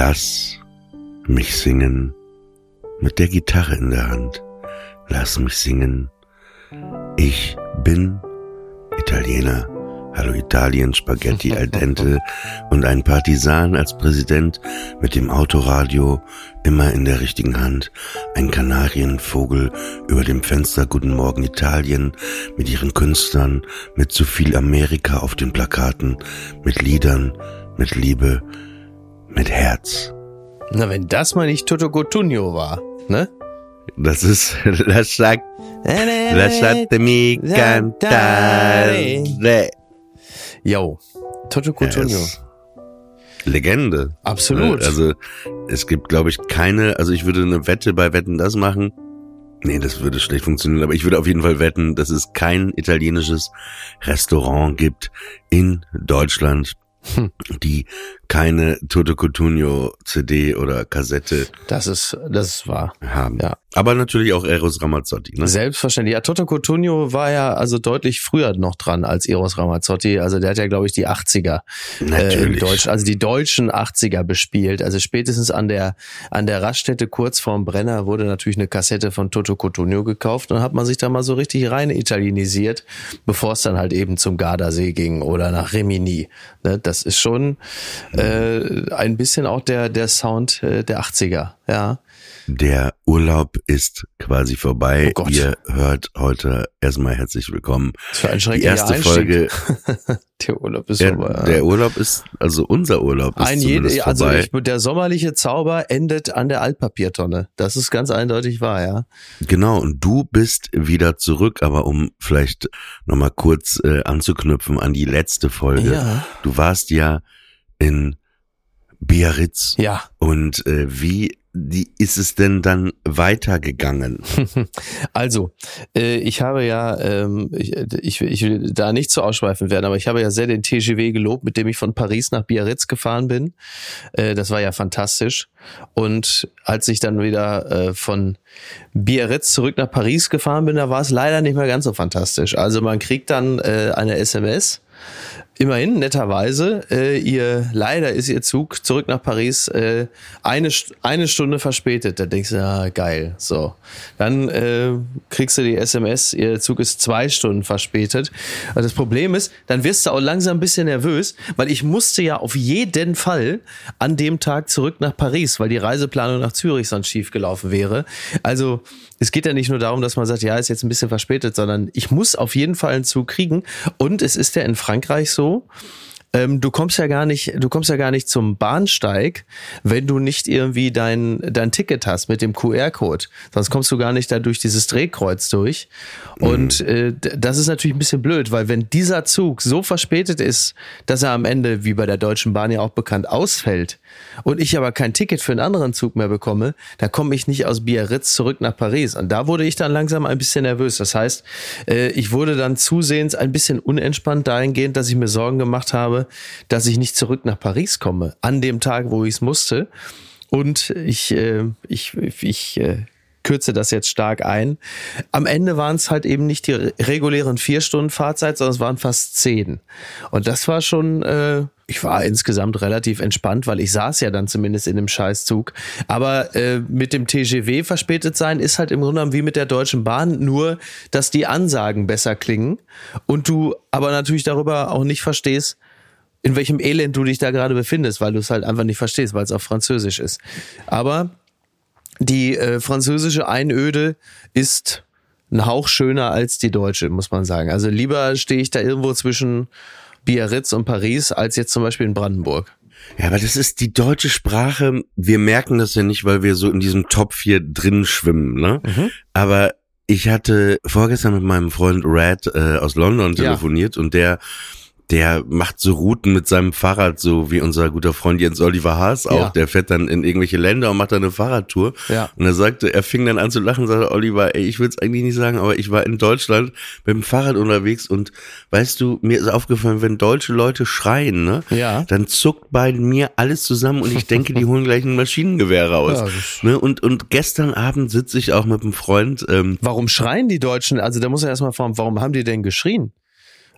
Lass mich singen mit der Gitarre in der Hand. Lass mich singen. Ich bin Italiener. Hallo Italien, Spaghetti al dente und ein Partisan als Präsident mit dem Autoradio immer in der richtigen Hand. Ein Kanarienvogel über dem Fenster Guten Morgen Italien mit ihren Künstlern, mit zu viel Amerika auf den Plakaten, mit Liedern, mit Liebe, mit Herz. Na, wenn das mal nicht Toto Cotugno war, ne? Das ist, das sagt, lasciatemi cantare. Yo, Toto Cotugno. Yes. Legende. Absolut. Also es gibt, glaube ich, keine, also ich würde eine Wette bei Wetten das machen. Nee, das würde schlecht funktionieren, aber ich würde auf jeden Fall wetten, dass es kein italienisches Restaurant gibt in Deutschland, Hm. die keine Toto Cotugno CD oder Kassette Das ist, das ist wahr. haben. Ja. Aber natürlich auch Eros Ramazzotti. Ne? Selbstverständlich. Ja, Toto Cotugno war ja also deutlich früher noch dran als Eros Ramazzotti. Also der hat ja, glaube ich, die 80er äh, in Natürlich. Deutsch, also die deutschen 80er bespielt. Also spätestens an der an der Raststätte kurz vorm Brenner wurde natürlich eine Kassette von Toto Cotugno gekauft und hat man sich da mal so richtig rein italienisiert, bevor es dann halt eben zum Gardasee ging oder nach Rimini. Ne, das ist schon äh, ein bisschen auch der der Sound äh, der 80er. Ja. Der Urlaub ist quasi vorbei. Oh. Ihr hört heute erstmal herzlich willkommen. Das für ein Die erste Einstieg. Folge, Der Urlaub ist der, vorbei. der Urlaub ist, also unser Urlaub ist Ein zumindest jede, also vorbei. ich, der sommerliche Zauber endet an der Altpapiertonne. Das ist ganz eindeutig wahr, ja. genau, und du bist wieder zurück, aber um vielleicht nochmal kurz äh, anzuknüpfen an die letzte Folge. Ja. Du warst ja in Biarritz Ja. und äh, wie die, ist es denn dann weitergegangen? Also, äh, ich habe ja, ähm, ich, ich, will da nicht zu ausschweifend werden, aber ich habe ja sehr den TGW gelobt, mit dem ich von Paris nach Biarritz gefahren bin. Äh, das war ja fantastisch. Und als ich dann wieder äh, von Biarritz zurück nach Paris gefahren bin, da war es leider nicht mehr ganz so fantastisch. Also man kriegt dann eine SMS. Immerhin, netterweise, äh, ihr, leider ist ihr Zug zurück nach Paris äh, eine, eine Stunde verspätet. Da denkst du, ah, geil. So. Dann äh, kriegst du die SMS, ihr Zug ist zwei Stunden verspätet. Und das Problem ist, dann wirst du auch langsam ein bisschen nervös, weil ich musste ja auf jeden Fall an dem Tag zurück nach Paris, weil die Reiseplanung nach Zürich sonst schief gelaufen wäre. Also es geht ja nicht nur darum, dass man sagt, ja, ist jetzt ein bisschen verspätet, sondern ich muss auf jeden Fall einen Zug kriegen. Und es ist ja in Frankreich so, Sul. Ähm, du kommst ja gar nicht, du kommst ja gar nicht zum Bahnsteig, wenn du nicht irgendwie dein, dein Ticket hast mit dem QR-Code. Sonst kommst du gar nicht da durch dieses Drehkreuz durch. Und äh, d- das ist natürlich ein bisschen blöd, weil wenn dieser Zug so verspätet ist, dass er am Ende, wie bei der Deutschen Bahn ja auch bekannt, ausfällt und ich aber kein Ticket für einen anderen Zug mehr bekomme, dann komme ich nicht aus Biarritz zurück nach Paris. Und da wurde ich dann langsam ein bisschen nervös. Das heißt, äh, ich wurde dann zusehends ein bisschen unentspannt dahingehend, dass ich mir Sorgen gemacht habe, dass ich nicht zurück nach Paris komme, an dem Tag, wo ich es musste. Und ich, äh, ich, ich äh, kürze das jetzt stark ein. Am Ende waren es halt eben nicht die regulären vier Stunden Fahrzeit, sondern es waren fast zehn. Und das war schon, äh, ich war insgesamt relativ entspannt, weil ich saß ja dann zumindest in dem Scheißzug. Aber äh, mit dem TGW verspätet sein ist halt im Grunde genommen wie mit der Deutschen Bahn, nur dass die Ansagen besser klingen und du aber natürlich darüber auch nicht verstehst, in welchem Elend du dich da gerade befindest, weil du es halt einfach nicht verstehst, weil es auf Französisch ist. Aber die äh, französische Einöde ist ein Hauch schöner als die deutsche, muss man sagen. Also lieber stehe ich da irgendwo zwischen Biarritz und Paris als jetzt zum Beispiel in Brandenburg. Ja, aber das ist die deutsche Sprache. Wir merken das ja nicht, weil wir so in diesem Top 4 drin schwimmen, ne? Mhm. Aber ich hatte vorgestern mit meinem Freund Red äh, aus London telefoniert ja. und der der macht so Routen mit seinem Fahrrad, so wie unser guter Freund Jens Oliver Haas auch. Ja. Der fährt dann in irgendwelche Länder und macht dann eine Fahrradtour. Ja. Und er sagte, er fing dann an zu lachen und sagte, Oliver, ey, ich will es eigentlich nicht sagen, aber ich war in Deutschland mit dem Fahrrad unterwegs und weißt du, mir ist aufgefallen, wenn deutsche Leute schreien, ne, ja. dann zuckt bei mir alles zusammen und ich denke, die holen gleich ein Maschinengewehr raus. Ja, ne? und, und gestern Abend sitze ich auch mit einem Freund. Ähm, warum schreien die Deutschen? Also da muss er erstmal fragen, warum haben die denn geschrien?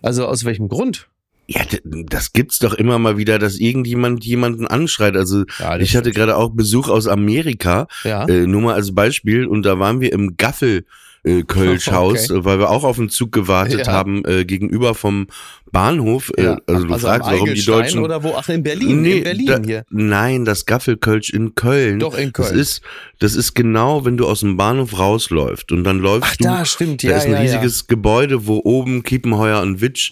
Also aus welchem Grund? Ja, das gibt's doch immer mal wieder, dass irgendjemand jemanden anschreit. Also ja, ich hatte gerade auch Besuch aus Amerika, ja. äh, nur mal als Beispiel, und da waren wir im Gaffel äh, Kölschhaus, okay. weil wir auch auf den Zug gewartet ja. haben, äh, gegenüber vom Bahnhof. Äh, ja. Äh, also du also fragst, warum die Deutschen. Oder wo? Ach, in Berlin. Nee, in Berlin da, hier. Nein, das Gaffelkölsch in Köln. Doch, in Köln. Das ist, das ist genau, wenn du aus dem Bahnhof rausläufst und dann läufst Ach, du. Da, stimmt, ja. Da ist ein ja, riesiges. Gebäude, wo oben Kiepenheuer und Witsch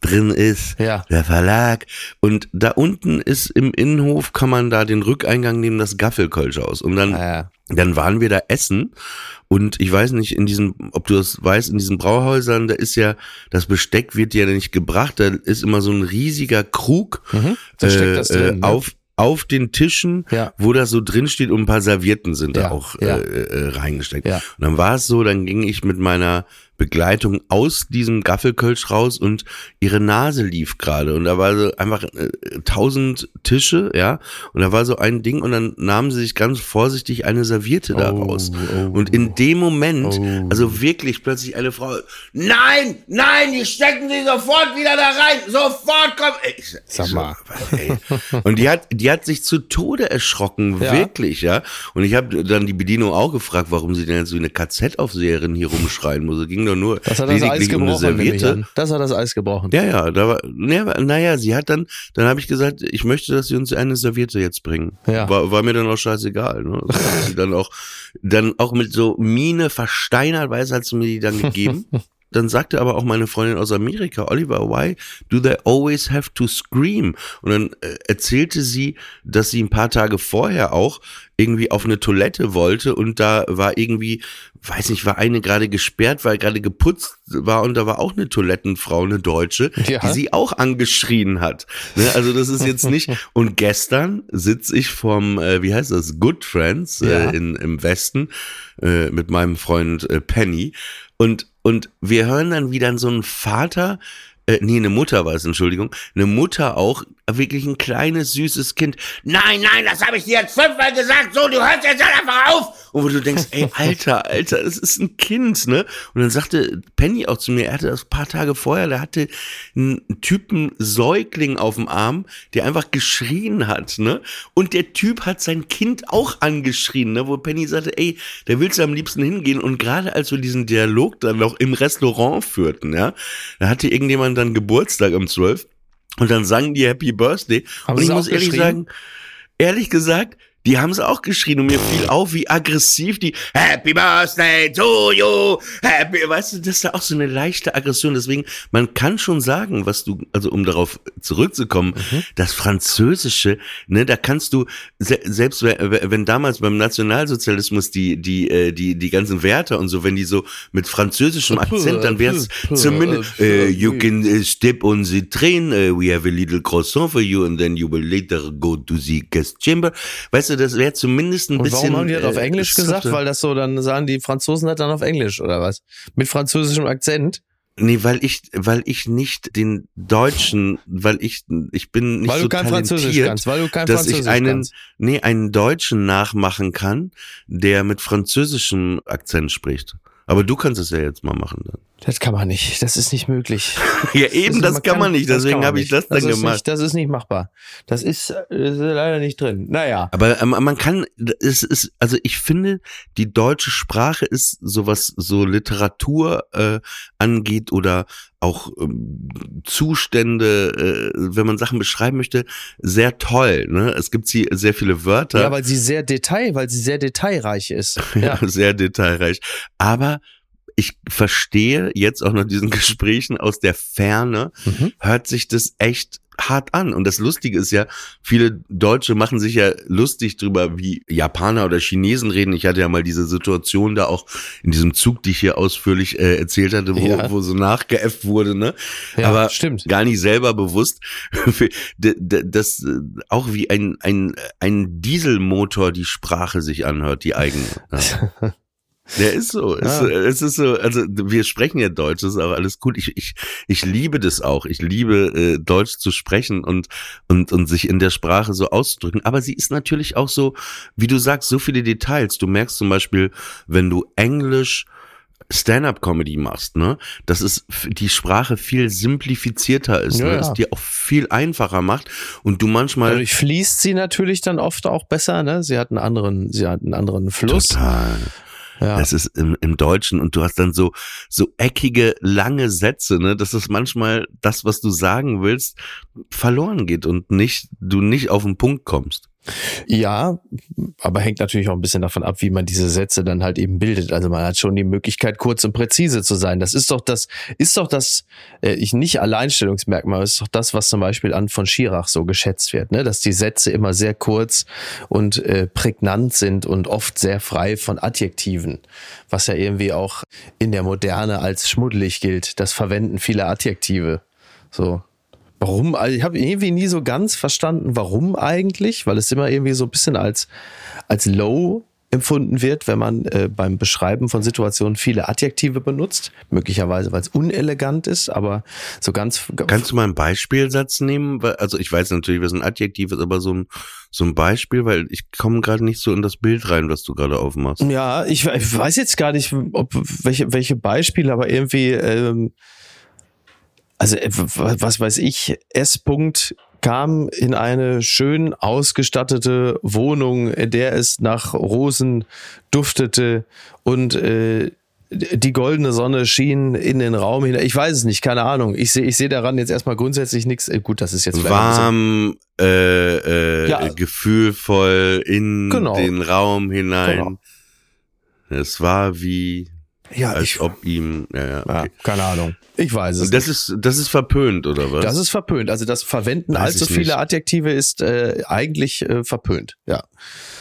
drin ist. Ja. Der Verlag. Und da unten ist im Innenhof, kann man da den Rückeingang nehmen, das Gaffelkölsch aus. Und dann, ah, dann waren wir da essen und ich weiß nicht, in diesem, ob du das weißt, in diesen Brauhäusern, da ist ja, das Besteck wird ja nicht gebracht, da ist immer so ein riesiger Krug mhm, äh, drin, äh, auf, auf den Tischen, ja. wo das so drin steht und ein paar Servietten sind ja, da auch ja. äh, äh, reingesteckt. Ja. Und dann war es so, dann ging ich mit meiner Begleitung aus diesem Gaffelkölsch raus und ihre Nase lief gerade und da war so einfach äh, tausend Tische, ja, und da war so ein Ding und dann nahmen sie sich ganz vorsichtig eine Serviette oh, da raus. Oh, und in dem Moment, oh. also wirklich plötzlich eine Frau, nein, nein, die stecken sie sofort wieder da rein, sofort kommt, ich, sag mal. Ey. Und die hat, die hat sich zu Tode erschrocken, ja. wirklich, ja. Und ich habe dann die Bedienung auch gefragt, warum sie denn jetzt so eine KZ-Aufseherin hier rumschreien muss. Ging doch nur das hat das Eis gebrochen. Das hat das Eis gebrochen. Ja, ja, da war, naja, naja, sie hat dann, dann habe ich gesagt, ich möchte, dass sie uns eine Serviette jetzt bringen. Ja. War, war mir dann auch scheißegal. Ne? sie dann auch, dann auch mit so Mine versteinert, weiß hat sie mir die dann gegeben. Dann sagte aber auch meine Freundin aus Amerika, Oliver, why do they always have to scream? Und dann äh, erzählte sie, dass sie ein paar Tage vorher auch irgendwie auf eine Toilette wollte und da war irgendwie, weiß nicht, war eine gerade gesperrt, weil gerade geputzt war und da war auch eine Toilettenfrau, eine Deutsche, ja. die sie auch angeschrien hat. Ne? Also das ist jetzt nicht. Und gestern sitze ich vom, äh, wie heißt das, Good Friends äh, ja. in, im Westen äh, mit meinem Freund äh, Penny und und wir hören dann wieder so einen Vater, äh, nee, eine Mutter war es, Entschuldigung, eine Mutter auch, wirklich ein kleines, süßes Kind. Nein, nein, das habe ich dir jetzt fünfmal gesagt, so, du hörst jetzt einfach auf. Und wo du denkst, ey, Alter, Alter, das ist ein Kind, ne? Und dann sagte Penny auch zu mir, er hatte das paar Tage vorher, der hatte einen Typen Säugling auf dem Arm, der einfach geschrien hat, ne? Und der Typ hat sein Kind auch angeschrien, ne? Wo Penny sagte, ey, der willst du am liebsten hingehen. Und gerade als wir diesen Dialog dann noch im Restaurant führten, ja, da hatte irgendjemand dann Geburtstag um 12 und dann sangen die Happy Birthday. Haben und ich muss ehrlich sagen, ehrlich gesagt, die haben es auch geschrien und mir fiel auf, wie aggressiv die Happy Birthday to you, Happy, weißt du, das ist da auch so eine leichte Aggression. Deswegen, man kann schon sagen, was du, also um darauf zurückzukommen, mhm. das Französische, ne, da kannst du, selbst wenn damals beim Nationalsozialismus die, die, äh, die, die ganzen Werte und so, wenn die so mit französischem Akzent, dann wär's zumindest, uh, you can uh, step on the train, we have a little croissant for you and then you will later go to the guest chamber. Weißt du, das wäre zumindest ein und bisschen. Warum haben die das auf äh, Englisch äh, gesagt? Weil das so, dann sagen die Franzosen das dann auf Englisch oder was? Mit französischem Akzent? Nee, weil ich, weil ich nicht den Deutschen, weil ich, ich bin nicht weil so du kein Französisch talentiert, kannst, weil du kein dass Französisch ich einen, kannst. nee, einen Deutschen nachmachen kann, der mit französischem Akzent spricht. Aber du kannst es ja jetzt mal machen dann. Das kann man nicht. Das ist nicht möglich. Ja, eben, das, kann man nicht. das Deswegen kann habe ich das dann ist gemacht. Nicht, das ist nicht machbar. Das ist, äh, ist leider nicht drin. Naja. Aber ähm, man kann, es ist, also ich finde, die deutsche Sprache ist sowas so Literatur äh, angeht oder auch ähm, Zustände, äh, wenn man Sachen beschreiben möchte, sehr toll. Ne? Es gibt sie sehr viele Wörter. Ja, weil sie sehr detail, weil sie sehr detailreich ist. Ja, sehr detailreich. Aber ich verstehe jetzt auch nach diesen Gesprächen aus der Ferne, Mhm. hört sich das echt hart an. Und das Lustige ist ja, viele Deutsche machen sich ja lustig drüber, wie Japaner oder Chinesen reden. Ich hatte ja mal diese Situation da auch in diesem Zug, die ich hier ausführlich äh, erzählt hatte, wo, Ja. wo so nachgeäfft wurde, ne? Ja, Aber stimmt. gar nicht selber bewusst, dass äh, auch wie ein, ein, ein Dieselmotor die Sprache sich anhört, die eigene. Ja. Der ist so. Es, Ja. es ist so, also wir sprechen ja Deutsch, das ist auch alles gut. Ich, ich, ich liebe das auch. Ich liebe äh, Deutsch zu sprechen und, und, und sich in der Sprache so auszudrücken. Aber sie ist natürlich auch so, wie du sagst, so viele Details. Du merkst zum Beispiel, wenn du Englisch Stand-up-Comedy machst, ne, dass es die Sprache viel simplifizierter ist, Ja, ne, ja. es dir auch viel einfacher macht und du manchmal Dadurch fließt sie natürlich dann oft auch besser, ne? Sie hat einen anderen, sie hat einen anderen Fluss. total Ja. Das ist im, im Deutschen und du hast dann so, so eckige, lange Sätze, ne, dass es manchmal das, was du sagen willst, verloren geht und nicht, du nicht auf den Punkt kommst. Ja, aber hängt natürlich auch ein bisschen davon ab, wie man diese Sätze dann halt eben bildet. Also man hat schon die Möglichkeit, kurz und präzise zu sein. Das ist doch das, ist doch das, äh, ich nicht Alleinstellungsmerkmal, ist doch das, was zum Beispiel an von Schirach so geschätzt wird, ne? Dass die Sätze immer sehr kurz und äh, prägnant sind und oft sehr frei von Adjektiven, was ja irgendwie auch in der Moderne als schmuddelig gilt. Das Verwenden vieler Adjektive. So. Warum? Also ich habe irgendwie nie so ganz verstanden, warum eigentlich, weil es immer irgendwie so ein bisschen als, als low empfunden wird, wenn man äh, beim Beschreiben von Situationen viele Adjektive benutzt. Möglicherweise, weil es unelegant ist, aber so ganz. Kannst du mal einen Beispielsatz nehmen? Also ich weiß natürlich, was ein Adjektiv ist, aber so ein, so ein Beispiel, weil ich komme gerade nicht so in das Bild rein, was du gerade aufmachst. Ja, ich, ich weiß jetzt gar nicht, ob welche, welche Beispiele, aber irgendwie, ähm, also äh, was weiß ich, S. -Punkt kam in eine schön ausgestattete Wohnung, in der es nach Rosen duftete und äh, die goldene Sonne schien in den Raum hinein. Ich weiß es nicht, keine Ahnung. Ich sehe ich sehe daran jetzt erstmal grundsätzlich nichts. Äh, Gut, das ist jetzt Warm, äh, äh, Ja. gefühlvoll in Genau. den Raum hinein. Genau. Es war wie, Ja, als ich, ob ihm, ja, ja, ja, okay. keine Ahnung. Ich weiß es. Und das ist, das ist verpönt, oder was? Das ist verpönt. Also das Verwenden Weiß allzu ich viele nicht. Adjektive ist äh, eigentlich äh, verpönt. Ja.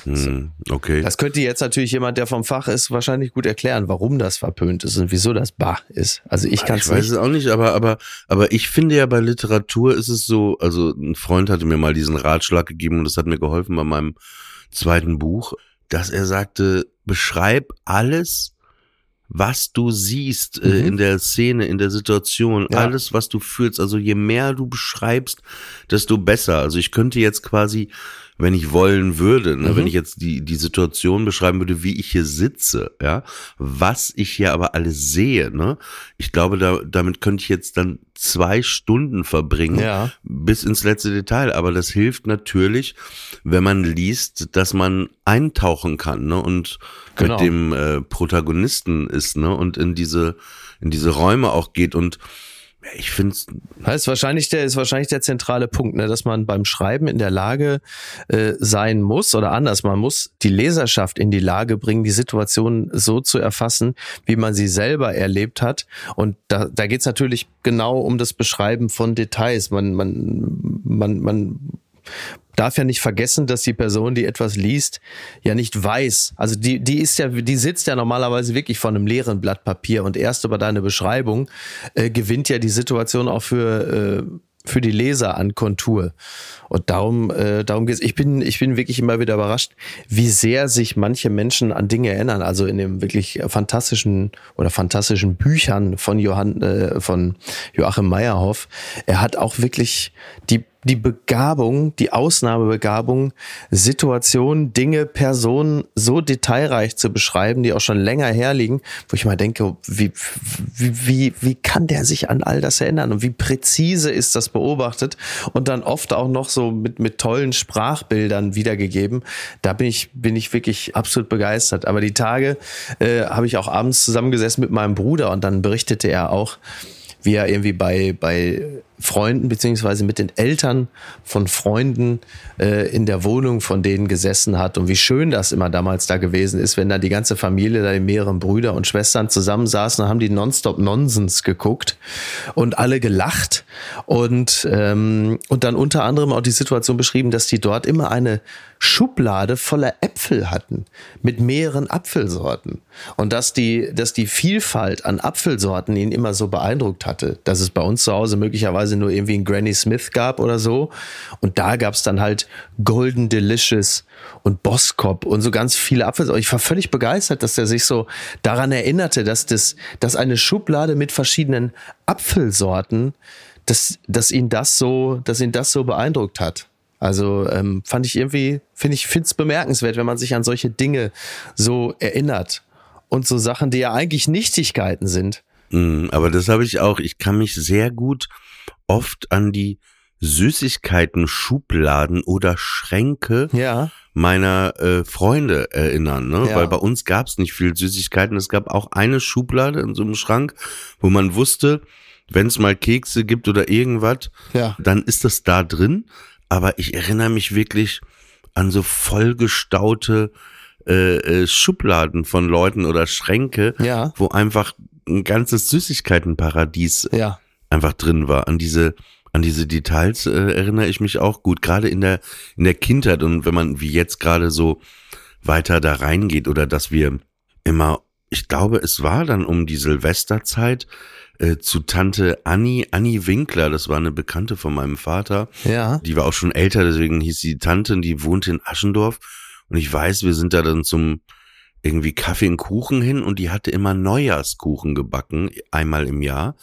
Hm, okay. Das könnte jetzt natürlich jemand, der vom Fach ist, wahrscheinlich gut erklären, warum das verpönt ist und wieso das bah ist. Also ich kann ich es weiß nicht. es auch nicht, aber, aber, aber ich finde ja bei Literatur ist es so, also ein Freund hatte mir mal diesen Ratschlag gegeben und das hat mir geholfen bei meinem zweiten Buch, dass er sagte, beschreib alles, was du siehst äh, Mhm. in der Szene, in der Situation, Ja. alles, was du fühlst. Also je mehr du beschreibst, desto besser. Also ich könnte jetzt quasi, wenn ich wollen würde, ne, Mhm. wenn ich jetzt die, die Situation beschreiben würde, wie ich hier sitze, ja, was ich hier aber alles sehe, ne, ich glaube, da, damit könnte ich jetzt dann zwei Stunden verbringen, Ja. bis ins letzte Detail. Aber das hilft natürlich, wenn man liest, dass man eintauchen kann, ne, und Genau. mit dem äh, Protagonisten ist, ne, und in diese, in diese Räume auch geht und ich finde Das ist wahrscheinlich der, ist wahrscheinlich der zentrale Punkt, ne, dass man beim Schreiben in der Lage äh, sein muss oder anders, man muss die Leserschaft in die Lage bringen, die Situation so zu erfassen, wie man sie selber erlebt hat. Und da, da geht es natürlich genau um das Beschreiben von Details. Man, man, man, man darf ja nicht vergessen, dass die Person, die etwas liest, ja nicht weiß. Also die, die ist ja, die sitzt ja normalerweise wirklich vor einem leeren Blatt Papier und erst über deine Beschreibung äh, gewinnt ja die Situation auch für für die Leser an Kontur. Und darum, äh, darum geht's. Ich bin, ich bin wirklich immer wieder überrascht, wie sehr sich manche Menschen an Dinge erinnern. Also in dem wirklich fantastischen oder fantastischen Büchern von Johann, äh, von Joachim Meyerhoff. Er hat auch wirklich die die Begabung, die Ausnahmebegabung, Situationen, Dinge, Personen so detailreich zu beschreiben, die auch schon länger herliegen, wo ich mal denke, wie, wie, wie, kann der sich an all das erinnern und wie präzise ist das beobachtet und dann oft auch noch so mit, mit tollen Sprachbildern wiedergegeben. Da bin ich, bin ich wirklich absolut begeistert. Aber die Tage äh, habe ich auch abends zusammengesessen mit meinem Bruder und dann berichtete er auch, wie er irgendwie bei, bei Freunden beziehungsweise mit den Eltern von Freunden äh, in der Wohnung von denen gesessen hat. Und wie schön das immer damals da gewesen ist, wenn da die ganze Familie, da die mehreren Brüder und Schwestern zusammensaßen und haben die Nonstop Nonsens geguckt und alle gelacht. Und ähm, und dann unter anderem auch die Situation beschrieben, dass die dort immer eine Schublade voller Äpfel hatten mit mehreren Apfelsorten. Und dass die dass die Vielfalt an Apfelsorten ihn immer so beeindruckt hatte, dass es bei uns zu Hause möglicherweise nur irgendwie einen Granny Smith gab oder so. Und da gab es dann halt Golden Delicious und Boskop und so ganz viele Apfelsorten. Ich war völlig begeistert, dass er sich so daran erinnerte, dass das, dass eine Schublade mit verschiedenen Apfelsorten, dass, dass ihn das so, dass ihn das so beeindruckt hat. Also ähm, fand ich irgendwie, finde ich, finde es bemerkenswert, wenn man sich an solche Dinge so erinnert und so Sachen, die ja eigentlich Nichtigkeiten sind. Mm, aber das habe ich auch. Ich kann mich sehr gut oft an die Süßigkeiten, Schubladen oder Schränke ja. meiner äh, Freunde erinnern, ne? Ja. Weil bei uns gab es nicht viel Süßigkeiten. Es gab auch eine Schublade in so einem Schrank, wo man wusste, wenn es mal Kekse gibt oder irgendwas, Ja. dann ist das da drin. Aber ich erinnere mich wirklich an so vollgestaute äh, äh, Schubladen von Leuten oder Schränke, Ja. wo einfach ein ganzes Süßigkeitenparadies Ja. Einfach drin war. An diese, an diese Details äh, erinnere ich mich auch gut, gerade in der, in der Kindheit und wenn man wie jetzt gerade so weiter da reingeht oder dass wir immer, ich glaube, es war dann um die Silvesterzeit äh, zu Tante Annie, Annie Winkler, das war eine Bekannte von meinem Vater, Ja. die war auch schon älter, deswegen hieß sie Tante, und die wohnte in Aschendorf. Und ich weiß, wir sind da dann zum irgendwie Kaffee und Kuchen hin und die hatte immer Neujahrskuchen gebacken, einmal im Jahr.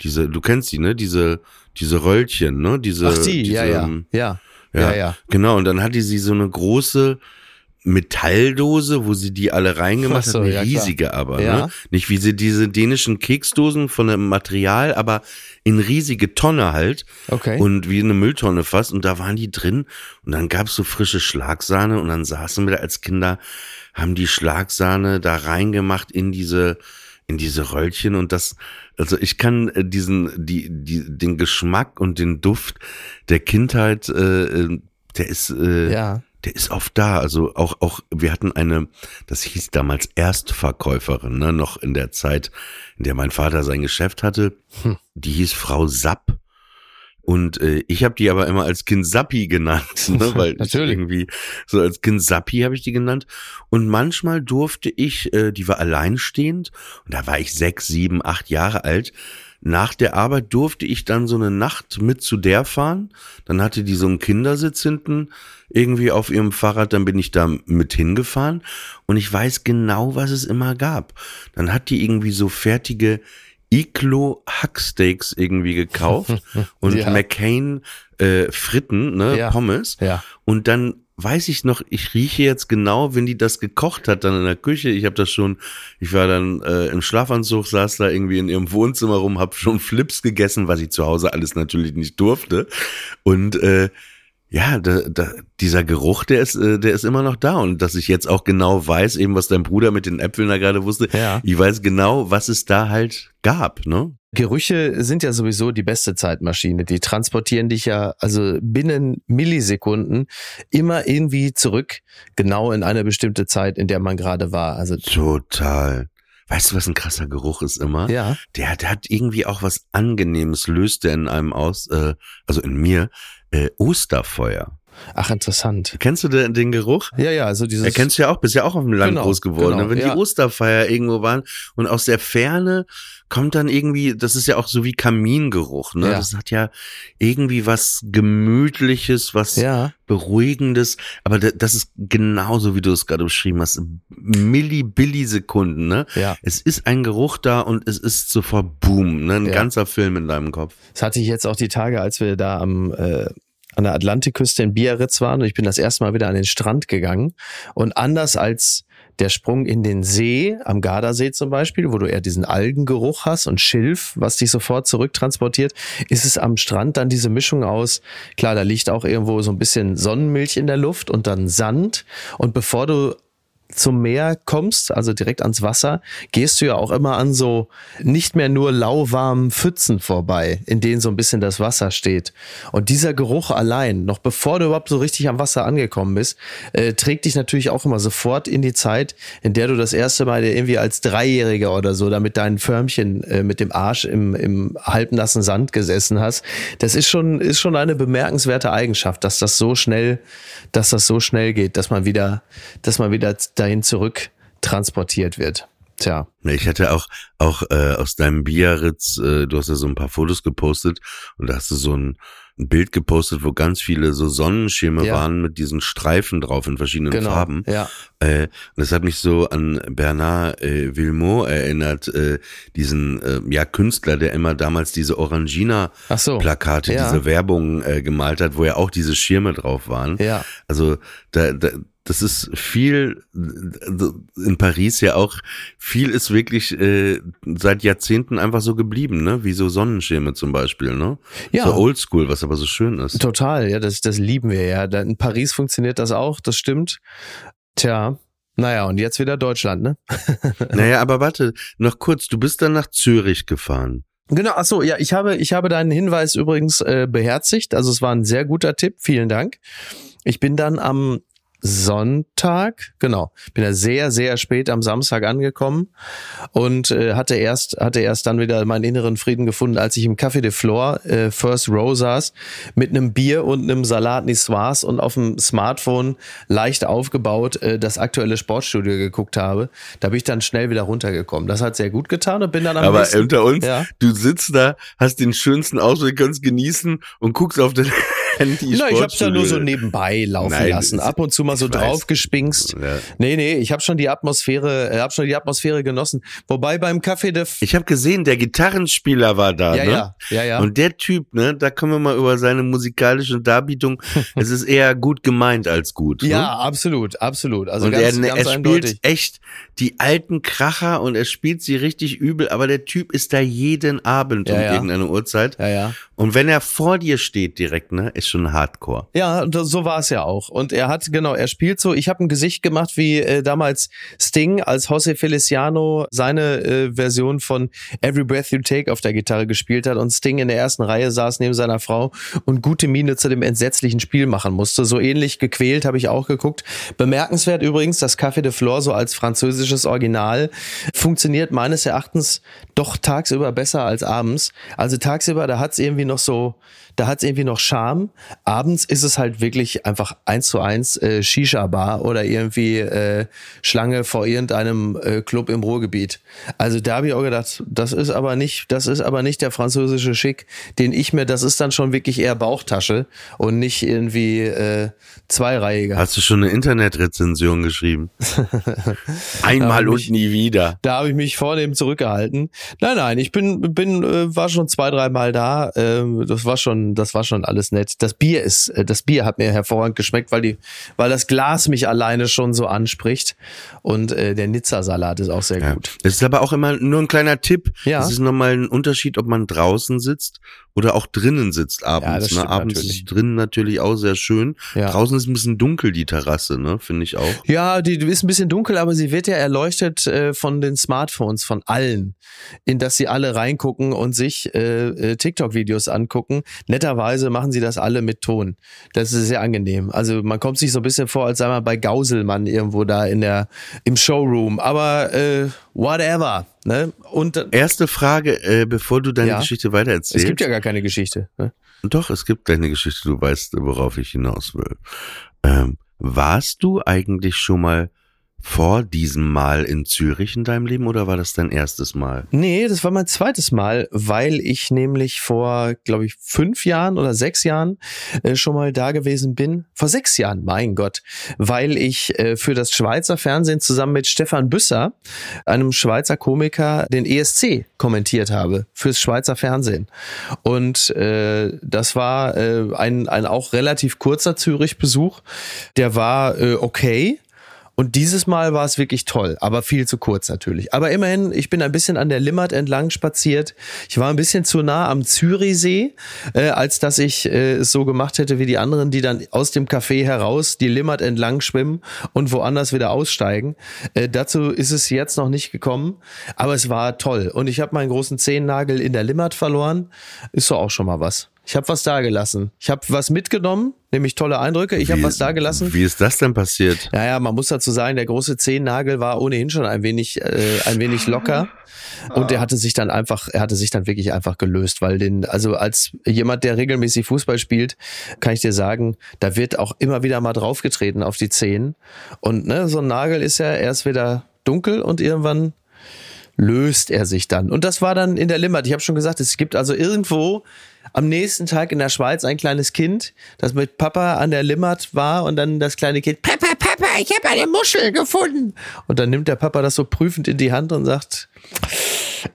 Diese, du kennst die, ne? Diese, diese Röllchen, ne? Diese, Ach die, diese, ja, ja. ähm, Ja. ja, Ja, ja. Genau, und dann hatte sie so eine große Metalldose, wo sie die alle reingemacht Ach so, hat, eine ja, klar. riesige aber, Ja. ne? Nicht wie sie diese dänischen Keksdosen von dem Material, aber in riesige Tonne halt Okay. und wie eine Mülltonne fast und da waren die drin und dann gab's so frische Schlagsahne und dann saßen wir da als Kinder, haben die Schlagsahne da reingemacht in diese in diese Röllchen und das also ich kann äh, diesen die die den Geschmack und den Duft der Kindheit äh, äh, der ist äh, ja. der ist oft da. Also auch, auch, wir hatten eine, das hieß damals Erstverkäuferin, ne, noch in der Zeit, in der mein Vater sein Geschäft hatte. Hm. Die hieß Frau Sapp. Und äh, ich habe die aber immer als Kind Sappi genannt, ne, weil ich Natürlich. irgendwie so als Kind Sappi habe ich die genannt. Und manchmal durfte ich, äh, die war alleinstehend und da war ich sechs, sieben, acht Jahre alt. Nach der Arbeit durfte ich dann so eine Nacht mit zu der fahren. Dann hatte die so einen Kindersitz hinten irgendwie auf ihrem Fahrrad. Dann bin ich da mit hingefahren und ich weiß genau, was es immer gab. Dann hat die irgendwie so fertige Iglo Hacksteaks irgendwie gekauft und Ja. McCain äh, Fritten, ne, Ja. Pommes. Ja. Und dann weiß ich noch, ich rieche jetzt genau, wenn die das gekocht hat, dann in der Küche. Ich habe das schon, ich war dann äh, im Schlafanzug, saß da irgendwie in ihrem Wohnzimmer rum, habe schon Flips gegessen, was ich zu Hause alles natürlich nicht durfte. Und äh, ja, da, da, dieser Geruch, der ist, äh, der ist immer noch da. Und dass ich jetzt auch genau weiß, eben was dein Bruder mit den Äpfeln da gerade wusste, Ja. ich weiß genau, was es da halt gab, ne? Gerüche sind ja sowieso die beste Zeitmaschine. Die transportieren dich ja also binnen Millisekunden immer irgendwie zurück, genau in eine bestimmte Zeit, in der man gerade war. Also Total. Weißt du, was ein krasser Geruch ist immer? ja, Der, der hat irgendwie auch was Angenehmes, löst der in einem aus, äh, also in mir, äh, Osterfeuer. Ach, interessant. Kennst du den, den Geruch? Ja, ja, also dieses. Erkennst du ja auch, bist ja auch auf dem Land Genau, groß geworden. genau? Wenn ja. die Osterfeier irgendwo waren und aus der Ferne kommt dann irgendwie, das ist ja auch so wie Kamingeruch, ne? Ja. Das hat ja irgendwie was Gemütliches, was ja, Beruhigendes, aber da- das ist genauso, wie du es gerade beschrieben hast. Millibilli-Sekunden, ne? ja. Es ist ein Geruch da und es ist sofort Boom, ne? Ein Ja. ganzer Film in deinem Kopf. Das hatte ich jetzt auch die Tage, als wir da am äh, an der Atlantikküste in Biarritz waren und ich bin das erste Mal wieder an den Strand gegangen. Und anders als der Sprung in den See, am Gardasee zum Beispiel, wo du eher diesen Algengeruch hast und Schilf, was dich sofort zurücktransportiert, ist es am Strand dann diese Mischung aus, klar, da liegt auch irgendwo so ein bisschen Sonnenmilch in der Luft und dann Sand. Und bevor du zum Meer kommst, also direkt ans Wasser, gehst du ja auch immer an so nicht mehr nur lauwarmen Pfützen vorbei, in denen so ein bisschen das Wasser steht. Und dieser Geruch allein, noch bevor du überhaupt so richtig am Wasser angekommen bist, äh, trägt dich natürlich auch immer sofort in die Zeit, in der du das erste Mal irgendwie als Dreijähriger oder so da mit deinen Förmchen äh, mit dem Arsch im, im halbnassen Sand gesessen hast. Das ist schon, ist schon eine bemerkenswerte Eigenschaft, dass das so schnell, dass das so schnell geht, dass man wieder, dass man wieder dahin zurück transportiert wird. Tja. Ja, Ich hatte auch, auch äh, aus deinem Biarritz, äh, du hast ja so ein paar Fotos gepostet und da hast du so ein, ein Bild gepostet, wo ganz viele so Sonnenschirme Ja. waren mit diesen Streifen drauf in verschiedenen Genau. Farben. Ja. Äh, und das hat mich so an Bernard äh, Villemot erinnert, äh, diesen äh, ja Künstler, der immer damals diese Orangina Ach so. Plakate, Ja. diese Werbung äh, gemalt hat, wo ja auch diese Schirme drauf waren. Ja. Also da, da das ist viel in Paris ja auch viel ist wirklich äh, seit Jahrzehnten einfach so geblieben, ne? Wie so Sonnenschirme zum Beispiel, ne? Ja. So Oldschool, was aber so schön ist. Total, ja, das, das lieben wir ja. In Paris funktioniert das auch, das stimmt. Tja, naja, und jetzt wieder Deutschland, ne? Naja, aber warte, noch kurz, du bist dann nach Zürich gefahren. Genau, ach so, ja, ich habe, ich habe deinen Hinweis übrigens äh, beherzigt. Also es war ein sehr guter Tipp, vielen Dank. Ich bin dann am Sonntag, genau, bin ja sehr, sehr spät am Samstag angekommen und äh, hatte erst, hatte erst dann wieder meinen inneren Frieden gefunden, als ich im Café de Flore äh, First Row saß mit einem Bier und einem Salat Niçoise und auf dem Smartphone leicht aufgebaut äh, das aktuelle Sportstudio geguckt habe. Da bin ich dann schnell wieder runtergekommen. Das hat sehr gut getan und bin dann am Aber nächsten, unter uns, Ja. du sitzt da, hast den schönsten Ausblick, kannst genießen und guckst auf dein Handy. Na, ich hab's ja nur so nebenbei laufen Nein, lassen. Ab und zu mal so draufgespinkst. Ja. Nee, nee, ich habe schon die Atmosphäre, äh, hab schon die Atmosphäre genossen. Wobei beim Café de F Ich habe gesehen, der Gitarrenspieler war da, ja, ne? ja, ja, ja. Und der Typ, ne, da können wir mal über seine musikalische Darbietung. es ist eher gut gemeint als gut. ja, Ne? absolut, absolut. Also und ganz, er, ganz er spielt eindeutig. echt die alten Kracher und er spielt sie richtig übel, aber der Typ ist da jeden Abend Ja, um ja. irgendeine Uhrzeit. Ja, ja. Und wenn er vor dir steht direkt, ne, ist schon Hardcore. Ja, so war es ja auch. Und er hat, genau, er spielt so, ich habe ein Gesicht gemacht wie äh, damals Sting, als José Feliciano seine äh, Version von Every Breath You Take auf der Gitarre gespielt hat und Sting in der ersten Reihe saß neben seiner Frau und gute Miene zu dem entsetzlichen Spiel machen musste. So ähnlich gequält habe ich auch geguckt. Bemerkenswert übrigens, das Café de Flore so als französisches Original funktioniert meines Erachtens doch tagsüber besser als abends. Also tagsüber, da hat's irgendwie noch so, da hat's irgendwie noch Charme. Abends ist es halt wirklich einfach eins zu eins äh, Shisha-Bar oder irgendwie äh, Schlange vor irgendeinem äh, Club im Ruhrgebiet. Also da habe ich auch gedacht, das ist aber nicht, das ist aber nicht der französische Schick, den ich mir, das ist dann schon wirklich eher Bauchtasche und nicht irgendwie äh, zweireihiger. Hast du schon eine Internetrezension geschrieben? Einmal und mich- nie wieder. Da habe ich mich vornehm zurückgehalten. Nein, nein, ich bin, bin, äh, war schon zwei, dreimal da. Ähm, das war schon, das war schon alles nett. Das Bier ist, äh, das Bier hat mir hervorragend geschmeckt, weil die, weil das Glas mich alleine schon so anspricht. Und äh, der Nizza-Salat ist auch sehr Ja. gut. Das ist aber auch immer nur ein kleiner Tipp. Ja. Es ist nochmal ein Unterschied, ob man draußen sitzt oder auch drinnen sitzt abends. Ja, ne? Abends natürlich. ist drinnen natürlich auch sehr schön. Ja. Draußen ist ein bisschen dunkel, die Terrasse, ne? Finde ich auch. Ja, die, die ist ein bisschen dunkel, aber sie wird ja erleuchtet äh, von den Smartphones, von allen, in das sie alle reingucken und sich äh, äh, TikTok-Videos angucken. Netterweise machen sie das alle mit Ton. Das ist sehr angenehm. Also man kommt sich so ein bisschen vor, als sei man bei Gauselmann irgendwo da in der im Showroom. Aber äh, whatever. Ne? Und erste Frage, äh, bevor du deine ja, Geschichte weitererzählst. Es gibt ja gar keine Geschichte. Ne? Doch, es gibt deine Geschichte. Du weißt, worauf ich hinaus will. Ähm, warst du eigentlich schon mal vor diesem Mal in Zürich in deinem Leben oder war das dein erstes Mal? Nee, das war mein zweites Mal, weil ich nämlich vor, glaube ich, fünf Jahren oder sechs Jahren äh, schon mal da gewesen bin. Vor sechs Jahren, mein Gott, weil ich äh, für das Schweizer Fernsehen zusammen mit Stefan Büsser, einem Schweizer Komiker, den ESC kommentiert habe fürs Schweizer Fernsehen. Und äh, das war äh, ein, ein auch relativ kurzer Zürich-Besuch. Der war äh, okay und dieses Mal war es wirklich toll, aber viel zu kurz natürlich. Aber immerhin, ich bin ein bisschen an der Limmat entlang spaziert. Ich war ein bisschen zu nah am Zürichsee, äh, als dass ich äh, es so gemacht hätte wie die anderen, die dann aus dem Café heraus die Limmat entlang schwimmen und woanders wieder aussteigen. Äh, dazu ist es jetzt noch nicht gekommen, aber es war toll. Und ich habe meinen großen Zehennagel in der Limmat verloren. Ist so auch schon mal was. Ich habe was da gelassen. Ich habe was mitgenommen, nämlich tolle Eindrücke. Ich habe was da gelassen. Wie ist das denn passiert? Naja, man muss dazu sagen, der große Zehennagel war ohnehin schon ein wenig, äh, ein wenig locker. Und der hatte sich dann einfach, er hatte sich dann wirklich einfach gelöst, weil den, also als jemand, der regelmäßig Fußball spielt, kann ich dir sagen, da wird auch immer wieder mal draufgetreten auf die Zehen. Und ne, so ein Nagel ist ja erst wieder dunkel und irgendwann löst er sich dann. Und das war dann in der Limmat. Ich habe schon gesagt, es gibt also irgendwo am nächsten Tag in der Schweiz ein kleines Kind, das mit Papa an der Limmat war und dann das kleine Kind, Papa, Papa, ich habe eine Muschel gefunden. Und dann nimmt der Papa das so prüfend in die Hand und sagt,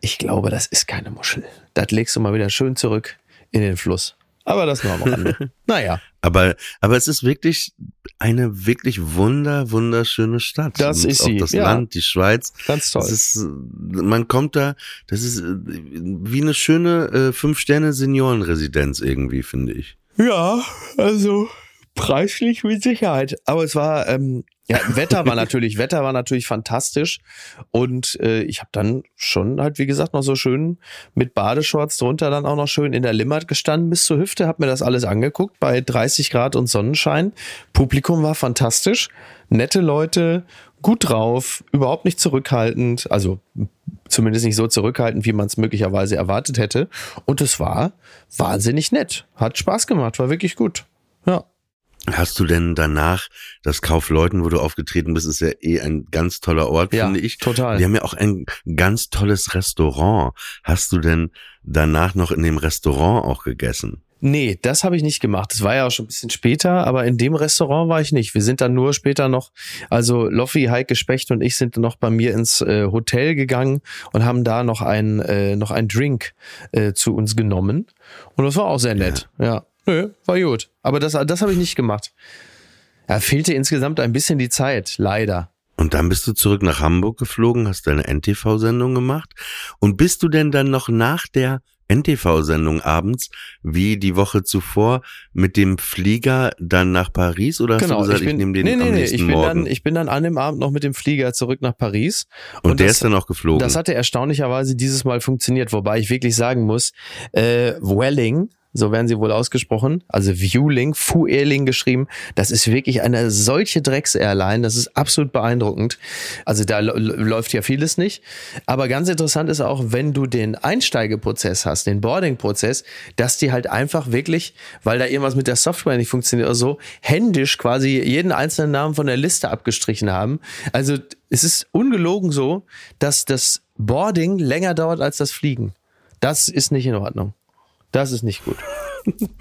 ich glaube, das ist keine Muschel. Das legst du mal wieder schön zurück in den Fluss. Aber das nur am Rande. naja. Aber, aber es ist wirklich eine wirklich wunder, wunderschöne Stadt. Das ist sie. Das ja. Land, die Schweiz. Ganz toll. Ist, man kommt da, das ist äh, wie eine schöne äh, Fünf-Sterne-Seniorenresidenz irgendwie, finde ich. Ja, also preislich mit Sicherheit. Aber es war, ähm, ja, Wetter war natürlich, Wetter war natürlich fantastisch. Und äh, ich habe dann schon halt, wie gesagt, noch so schön mit Badeshorts drunter dann auch noch schön in der Limmat gestanden bis zur Hüfte, habe mir das alles angeguckt bei 30 Grad und Sonnenschein. Publikum war fantastisch, nette Leute, gut drauf, überhaupt nicht zurückhaltend, also zumindest nicht so zurückhaltend, wie man es möglicherweise erwartet hätte. Und es war wahnsinnig nett, hat Spaß gemacht, war wirklich gut. Ja. Hast du denn danach das Kaufleuten, wo du aufgetreten bist, ist ja eh ein ganz toller Ort, ja, finde ich. Total. Die haben ja auch ein ganz tolles Restaurant. Hast du denn danach noch in dem Restaurant auch gegessen? Nee, das habe ich nicht gemacht. Das war ja auch schon ein bisschen später, aber in dem Restaurant war ich nicht. Wir sind dann nur später noch, also Loffi, Heike Specht und ich sind noch bei mir ins äh, Hotel gegangen und haben da noch ein äh, noch ein Drink äh, zu uns genommen und das war auch sehr nett. Ja. ja. Nö, war gut. Aber das, das habe ich nicht gemacht. Ja, fehlte insgesamt ein bisschen die Zeit, leider. Und dann bist du zurück nach Hamburg geflogen, hast deine NTV-Sendung gemacht. Und bist du denn dann noch nach der NTV-Sendung abends, wie die Woche zuvor, mit dem Flieger dann nach Paris oder genau, hast du gesagt, ich, bin, ich nehme den nee, nee, am nächsten nee, ich bin Morgen? Dann, ich bin dann an dem Abend noch mit dem Flieger zurück nach Paris. Und, und der das, ist dann auch geflogen? Das hatte erstaunlicherweise dieses Mal funktioniert, wobei ich wirklich sagen muss, äh, Welling, so werden sie wohl ausgesprochen, also Viewling, Fueling geschrieben. Das ist wirklich eine solche Drecks-Airline, das ist absolut beeindruckend. Also da läuft ja vieles nicht. Aber ganz interessant ist auch, wenn du den Einsteigeprozess hast, den Boarding-Prozess, dass die halt einfach wirklich, weil da irgendwas mit der Software nicht funktioniert oder so, händisch quasi jeden einzelnen Namen von der Liste abgestrichen haben. Also es ist ungelogen so, dass das Boarding länger dauert als das Fliegen. Das ist nicht in Ordnung. Das ist nicht gut.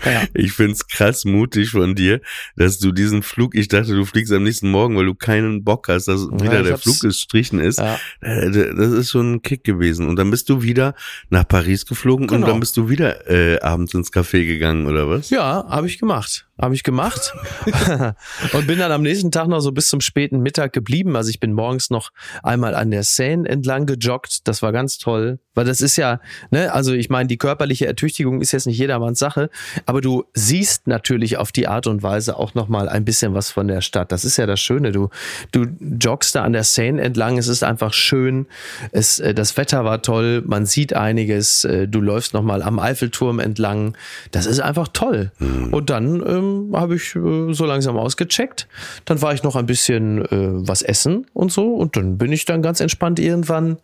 Ja. Ich find's krass mutig von dir, dass du diesen Flug, ich dachte, du fliegst am nächsten Morgen, weil du keinen Bock hast, dass ja, wieder der Flug gestrichen ist. Ja. Äh, das ist schon ein Kick gewesen. Und dann bist du wieder nach Paris geflogen genau. und dann bist du wieder äh, abends ins Café gegangen, oder was? Ja, habe ich gemacht habe ich gemacht und bin dann am nächsten Tag noch so bis zum späten Mittag geblieben. Also ich bin morgens noch einmal an der Seine entlang gejoggt. Das war ganz toll, weil das ist ja, ne, also ich meine, die körperliche Ertüchtigung ist jetzt nicht jedermanns Sache, aber du siehst natürlich auf die Art und Weise auch nochmal ein bisschen was von der Stadt. Das ist ja das Schöne. Du, du joggst da an der Seine entlang. Es ist einfach schön. Es, äh, das Wetter war toll. Man sieht einiges. Äh, du läufst nochmal am Eiffelturm entlang. Das ist einfach toll. Mhm. Und dann ähm, habe ich äh, so langsam ausgecheckt. Dann war ich noch ein bisschen äh, was essen und so. Und dann bin ich dann ganz entspannt irgendwann